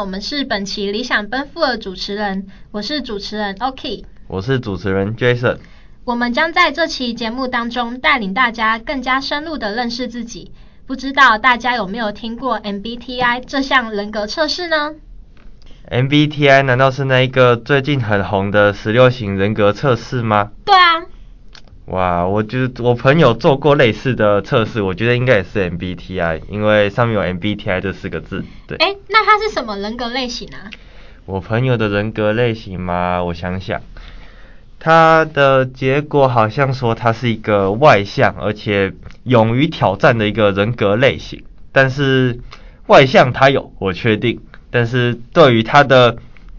我们是本期理想奔赴的主持人，我是主持人 Oki，我是主持人 Jason。我们将在这期节目当中带领大家更加深入的认识自己。不知道大家有没有听过 MBTI 这项人格测试呢？MBTI 难道是那一个最近很红的十六型人格测试吗？对啊。哇，我觉得我朋友做过类似的测试，我觉得应该也是 MBTI，因为上面有 MBTI 这四个字。对，哎，那它是什么人格类型啊？我朋友的人格类型嘛，我想想，他的结果好像说他是一个外向而且勇于挑战的一个人格类型。但是外向他有，我确定，但是对于他的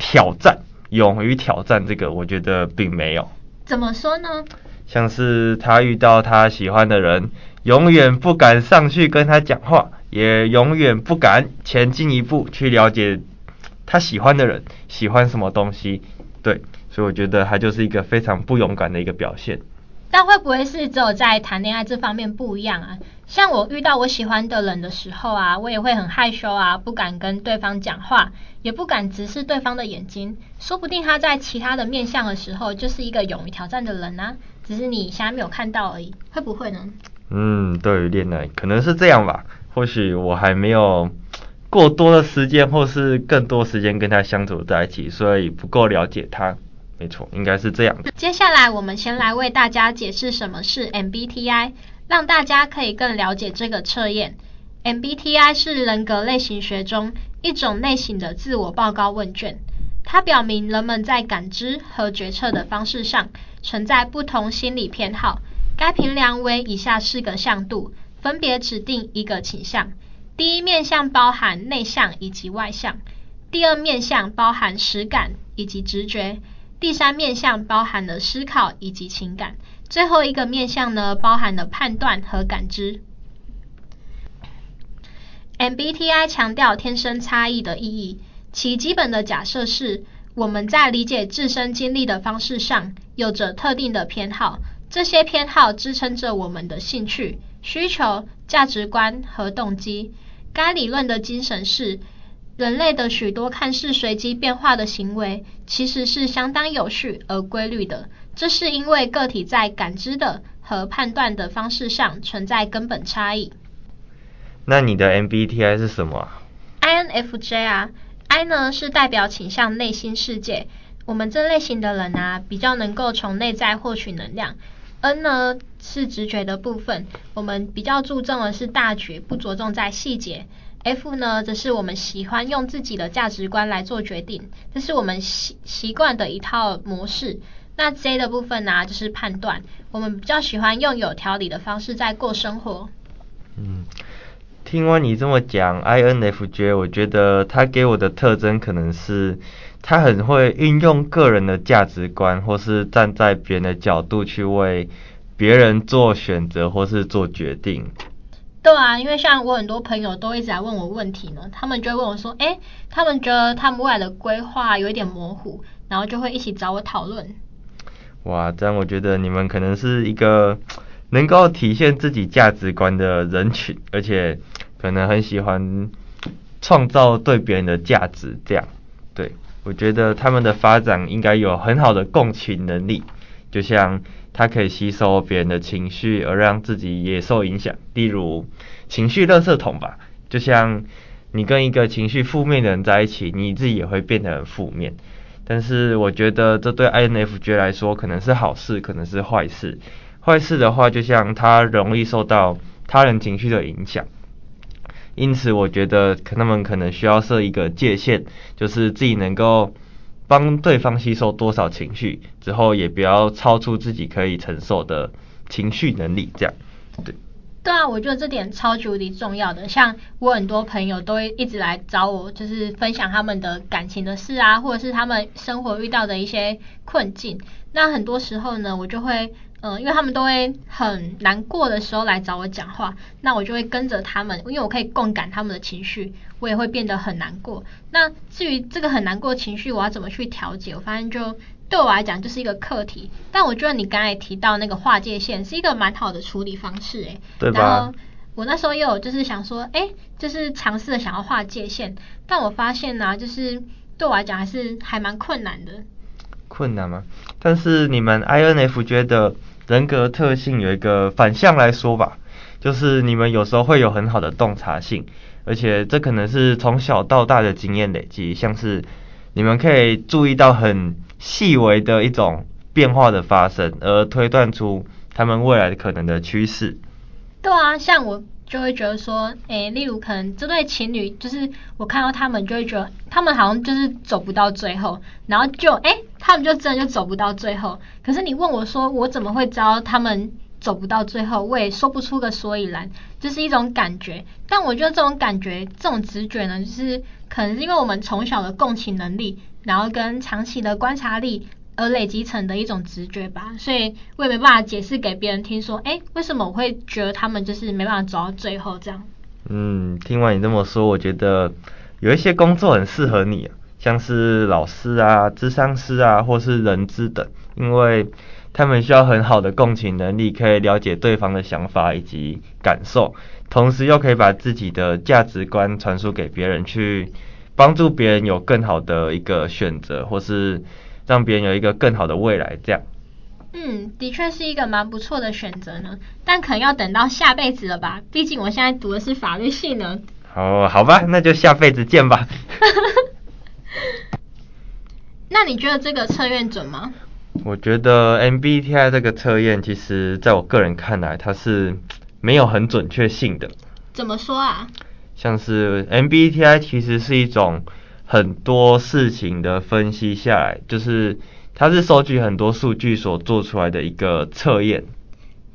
挑战，勇于挑战这个，我觉得并没有。怎么说呢？像是他遇到他喜欢的人，永远不敢上去跟他讲话，也永远不敢前进一步去了解他喜欢的人喜欢什么东西。对，所以我觉得他就是一个非常不勇敢的一个表现。但会不会是只有在谈恋爱这方面不一样啊？像我遇到我喜欢的人的时候啊，我也会很害羞啊，不敢跟对方讲话，也不敢直视对方的眼睛。说不定他在其他的面相的时候，就是一个勇于挑战的人啊。只是你现在没有看到而已，会不会呢？嗯，对于恋爱可能是这样吧。或许我还没有过多的时间，或是更多时间跟他相处在一起，所以不够了解他。没错，应该是这样。接下来我们先来为大家解释什么是 MBTI，让大家可以更了解这个测验。MBTI 是人格类型学中一种类型的自我报告问卷。它表明人们在感知和决策的方式上存在不同心理偏好。该评量为以下四个向度，分别指定一个倾向。第一面向包含内向以及外向，第二面向包含实感以及直觉，第三面向包含了思考以及情感，最后一个面向呢，包含了判断和感知。MBTI 强调天生差异的意义。其基本的假设是，我们在理解自身经历的方式上有着特定的偏好，这些偏好支撑着我们的兴趣、需求、价值观和动机。该理论的精神是，人类的许多看似随机变化的行为，其实是相当有序而规律的。这是因为个体在感知的和判断的方式上存在根本差异。那你的 MBTI 是什么？INFJ 啊。I 呢是代表倾向内心世界，我们这类型的人啊，比较能够从内在获取能量。N 呢是直觉的部分，我们比较注重的是大局，不着重在细节。F 呢则是我们喜欢用自己的价值观来做决定，这是我们习习惯的一套模式。那 J 的部分呢，就是判断，我们比较喜欢用有条理的方式在过生活。嗯。听完你这么讲，INFJ，我觉得他给我的特征可能是他很会运用个人的价值观，或是站在别人的角度去为别人做选择或是做决定。对啊，因为像我很多朋友都一直在问我问题呢，他们就会问我说，哎，他们觉得他们未来的规划有一点模糊，然后就会一起找我讨论。哇，这样我觉得你们可能是一个能够体现自己价值观的人群，而且。可能很喜欢创造对别人的价值，这样，对，我觉得他们的发展应该有很好的共情能力，就像他可以吸收别人的情绪，而让自己也受影响。例如情绪垃圾桶吧，就像你跟一个情绪负面的人在一起，你自己也会变得很负面。但是我觉得这对 INFJ 来说可能是好事，可能是坏事。坏事的话，就像他容易受到他人情绪的影响。因此，我觉得他们可能需要设一个界限，就是自己能够帮对方吸收多少情绪，之后也不要超出自己可以承受的情绪能力，这样，对。对啊，我觉得这点超级无敌重要的。像我很多朋友都会一直来找我，就是分享他们的感情的事啊，或者是他们生活遇到的一些困境。那很多时候呢，我就会。嗯，因为他们都会很难过的时候来找我讲话，那我就会跟着他们，因为我可以共感他们的情绪，我也会变得很难过。那至于这个很难过情绪，我要怎么去调节？我发现就对我来讲就是一个课题。但我觉得你刚才提到那个划界线是一个蛮好的处理方式，诶，对吧？然后我那时候也有就是想说，哎，就是尝试的想要画界限，但我发现呢、啊，就是对我来讲还是还蛮困难的。困难吗？但是你们 INF 觉得人格特性有一个反向来说吧，就是你们有时候会有很好的洞察性，而且这可能是从小到大的经验累积，像是你们可以注意到很细微的一种变化的发生，而推断出他们未来可能的趋势。对啊，像我就会觉得说，诶，例如可能这对情侣，就是我看到他们就会觉得，他们好像就是走不到最后，然后就诶，他们就真的就走不到最后。可是你问我说，我怎么会知道他们走不到最后？我也说不出个所以然，就是一种感觉。但我觉得这种感觉，这种直觉呢，就是可能是因为我们从小的共情能力，然后跟长期的观察力。而累积成的一种直觉吧，所以我也没办法解释给别人听，说，哎，为什么我会觉得他们就是没办法走到最后这样？嗯，听完你这么说，我觉得有一些工作很适合你，像是老师啊、咨商师啊，或是人资等，因为他们需要很好的共情能力，可以了解对方的想法以及感受，同时又可以把自己的价值观传输给别人，去帮助别人有更好的一个选择，或是。让别人有一个更好的未来，这样。嗯，的确是一个蛮不错的选择呢，但可能要等到下辈子了吧？毕竟我现在读的是法律系呢。哦，好吧，那就下辈子见吧。那你觉得这个测验准吗？我觉得 MBTI 这个测验，其实在我个人看来，它是没有很准确性的。怎么说啊？像是 MBTI 其实是一种。很多事情的分析下来，就是它是收集很多数据所做出来的一个测验。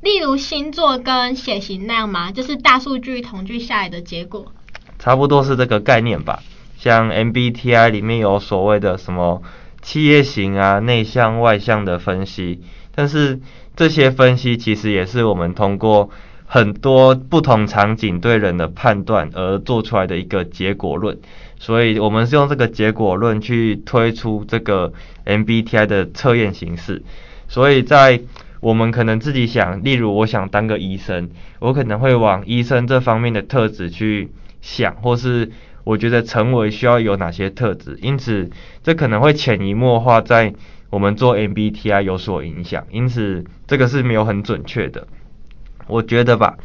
例如星座跟血型那样吗？就是大数据统计下来的结果。差不多是这个概念吧。像 MBTI 里面有所谓的什么企业型啊、内向外向的分析，但是这些分析其实也是我们通过很多不同场景对人的判断而做出来的一个结果论。所以我们是用这个结果论去推出这个 MBTI 的测验形式。所以在我们可能自己想，例如我想当个医生，我可能会往医生这方面的特质去想，或是我觉得成为需要有哪些特质。因此，这可能会潜移默化在我们做 MBTI 有所影响。因此，这个是没有很准确的。我觉得吧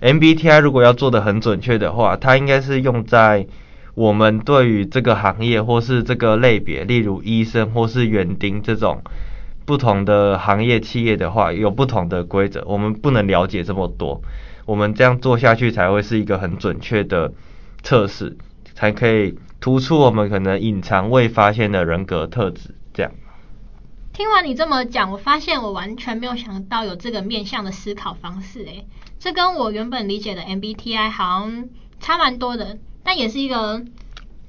，MBTI 如果要做的很准确的话，它应该是用在。我们对于这个行业或是这个类别，例如医生或是园丁这种不同的行业企业的话，有不同的规则，我们不能了解这么多。我们这样做下去才会是一个很准确的测试，才可以突出我们可能隐藏未发现的人格特质。这样。听完你这么讲，我发现我完全没有想到有这个面向的思考方式。诶，这跟我原本理解的 MBTI 好像差蛮多的。但也是一个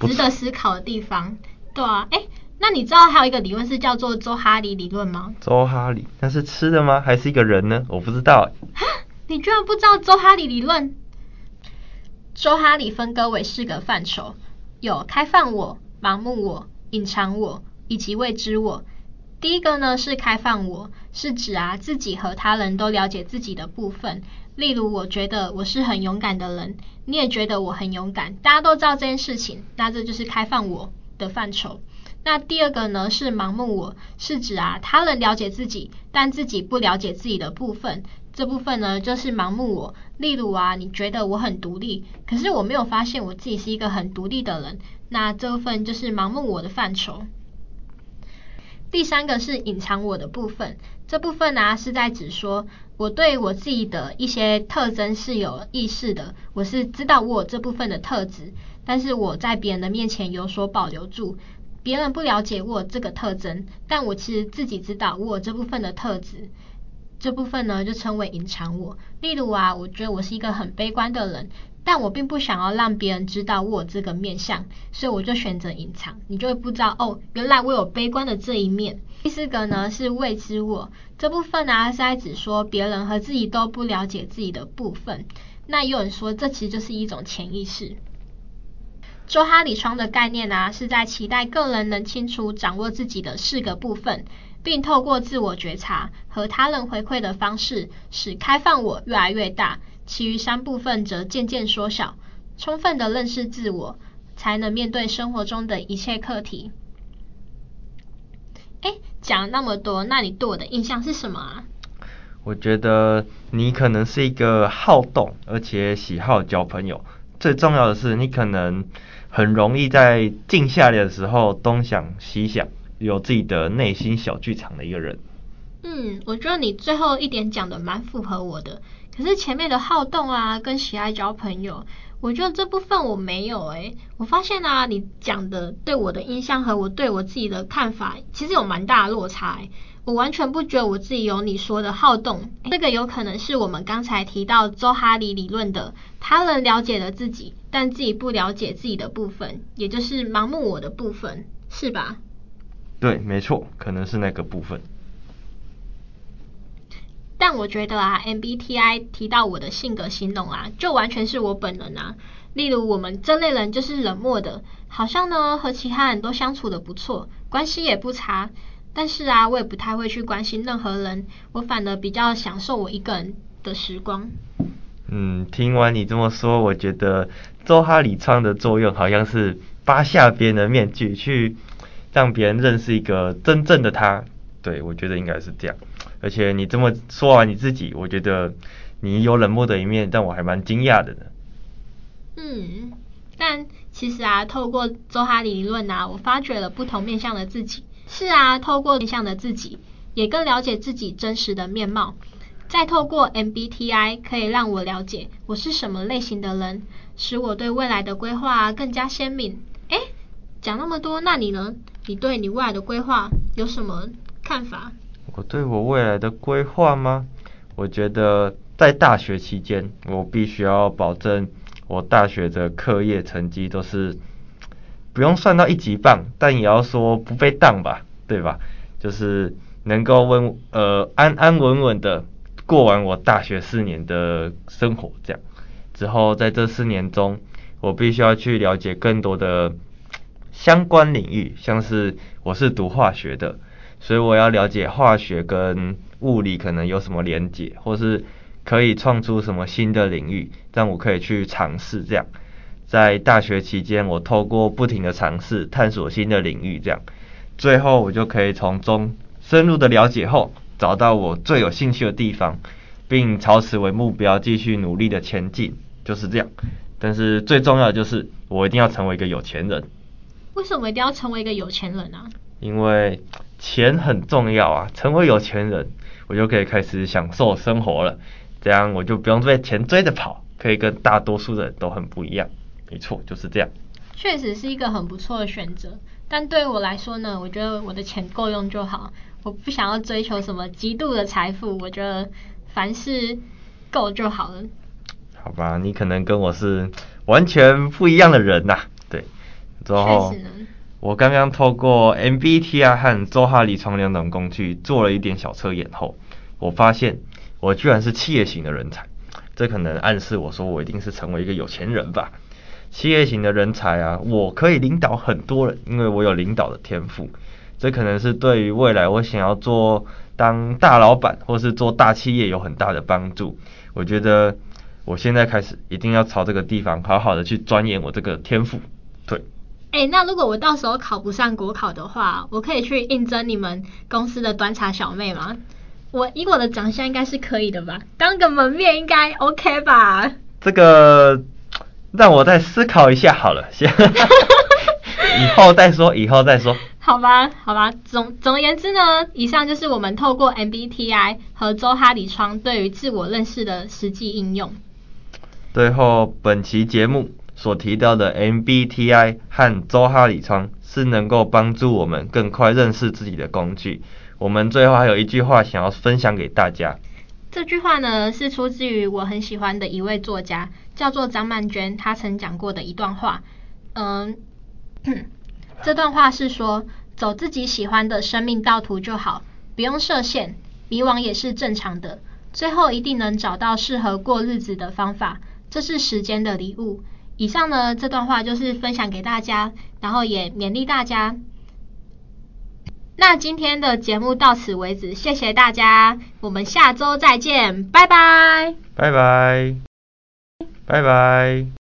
值得思考的地方，对啊，诶，那你知道还有一个理论是叫做周哈里理论吗？周哈里，那是吃的吗？还是一个人呢？我不知道。哈，你居然不知道周哈里理论？周哈里分割为四个范畴，有开放我、盲目我、隐藏我以及未知我。第一个呢是开放我，是指啊自己和他人都了解自己的部分。例如，我觉得我是很勇敢的人，你也觉得我很勇敢，大家都知道这件事情，那这就是开放我的范畴。那第二个呢是盲目我，是指啊他人了解自己，但自己不了解自己的部分，这部分呢就是盲目我。例如啊，你觉得我很独立，可是我没有发现我自己是一个很独立的人，那这部分就是盲目我的范畴。第三个是隐藏我的部分，这部分呢、啊、是在指说，我对我自己的一些特征是有意识的，我是知道我这部分的特质，但是我在别人的面前有所保留住，别人不了解我这个特征，但我其实自己知道我这部分的特质，这部分呢就称为隐藏我。例如啊，我觉得我是一个很悲观的人。但我并不想要让别人知道我这个面相，所以我就选择隐藏，你就会不知道哦，原来我有悲观的这一面。第四个呢是未知我，这部分呢是在指说别人和自己都不了解自己的部分。那有人说这其实就是一种潜意识。周哈里窗的概念呢是在期待个人能清楚掌握自己的四个部分，并透过自我觉察和他人回馈的方式，使开放我越来越大。其余三部分则渐渐缩小，充分的认识自我，才能面对生活中的一切课题。哎，讲了那么多，那你对我的印象是什么啊？我觉得你可能是一个好动，而且喜好交朋友。最重要的是，你可能很容易在静下来的时候东想西想，有自己的内心小剧场的一个人。嗯，我觉得你最后一点讲的蛮符合我的。可是前面的好动啊，跟喜爱交朋友，我觉得这部分我没有诶。我发现啊，你讲的对我的印象和我对我自己的看法，其实有蛮大的落差诶。我完全不觉得我自己有你说的好动。这个有可能是我们刚才提到周哈里理论的，他人了解了自己，但自己不了解自己的部分，也就是盲目我的部分，是吧？对，没错，可能是那个部分。但我觉得啊，MBTI 提到我的性格形容啊，就完全是我本人啊。例如，我们这类人就是冷漠的，好像呢和其他人都相处得不错，关系也不差。但是啊，我也不太会去关心任何人，我反而比较享受我一个人的时光。嗯，听完你这么说，我觉得周哈里窗的作用好像是扒下别人的面具，去让别人认识一个真正的他。对，我觉得应该是这样。而且你这么说完你自己，我觉得你有冷漠的一面，但我还蛮惊讶的呢。嗯，但其实啊，透过周哈里理论啊，我发掘了不同面向的自己。是啊，透过面向的自己，也更了解自己真实的面貌。再透过 MBTI，可以让我了解我是什么类型的人，使我对未来的规划更加鲜明。诶，讲那么多，那你呢？你对你未来的规划有什么看法？我对我未来的规划吗？我觉得在大学期间，我必须要保证我大学的课业成绩都是不用算到一级棒，但也要说不被当吧，对吧？就是能够稳呃安安稳稳的过完我大学四年的生活，这样之后在这四年中，我必须要去了解更多的相关领域，像是我是读化学的。所以我要了解化学跟物理可能有什么连结，或是可以创出什么新的领域，让我可以去尝试。这样，在大学期间，我透过不停的尝试，探索新的领域，这样，最后我就可以从中深入的了解后，找到我最有兴趣的地方，并朝此为目标继续努力的前进，就是这样。但是最重要的就是，我一定要成为一个有钱人。为什么一定要成为一个有钱人呢？因为钱很重要啊，成为有钱人，我就可以开始享受生活了。这样我就不用被钱追着跑，可以跟大多数人都很不一样。没错，就是这样。确实是一个很不错的选择，但对我来说呢，我觉得我的钱够用就好，我不想要追求什么极度的财富，我觉得凡事够就好了。好吧，你可能跟我是完全不一样的人呐、啊。对，之后。我刚刚透过 MBTI 和周哈里窗两种工具做了一点小测验后，我发现我居然是企业型的人才，这可能暗示我说我一定是成为一个有钱人吧。企业型的人才啊，我可以领导很多人，因为我有领导的天赋。这可能是对于未来我想要做当大老板或是做大企业有很大的帮助。我觉得我现在开始一定要朝这个地方好好的去钻研我这个天赋。对。哎、欸，那如果我到时候考不上国考的话，我可以去应征你们公司的端茶小妹吗？我以我的长相应该是可以的吧？当个门面应该 OK 吧？这个让我再思考一下好了，先，以后再说，以后再说。好吧，好吧，总总而言之呢，以上就是我们透过 MBTI 和周哈里窗对于自我认识的实际应用。最后，本期节目。所提到的 MBTI 和周哈里窗是能够帮助我们更快认识自己的工具。我们最后还有一句话想要分享给大家。这句话呢，是出自于我很喜欢的一位作家，叫做张曼娟，她曾讲过的一段话。嗯，这段话是说：走自己喜欢的生命道途就好，不用设限，迷惘也是正常的。最后一定能找到适合过日子的方法，这是时间的礼物。以上呢，这段话就是分享给大家，然后也勉励大家。那今天的节目到此为止，谢谢大家，我们下周再见，拜拜，拜拜。拜拜。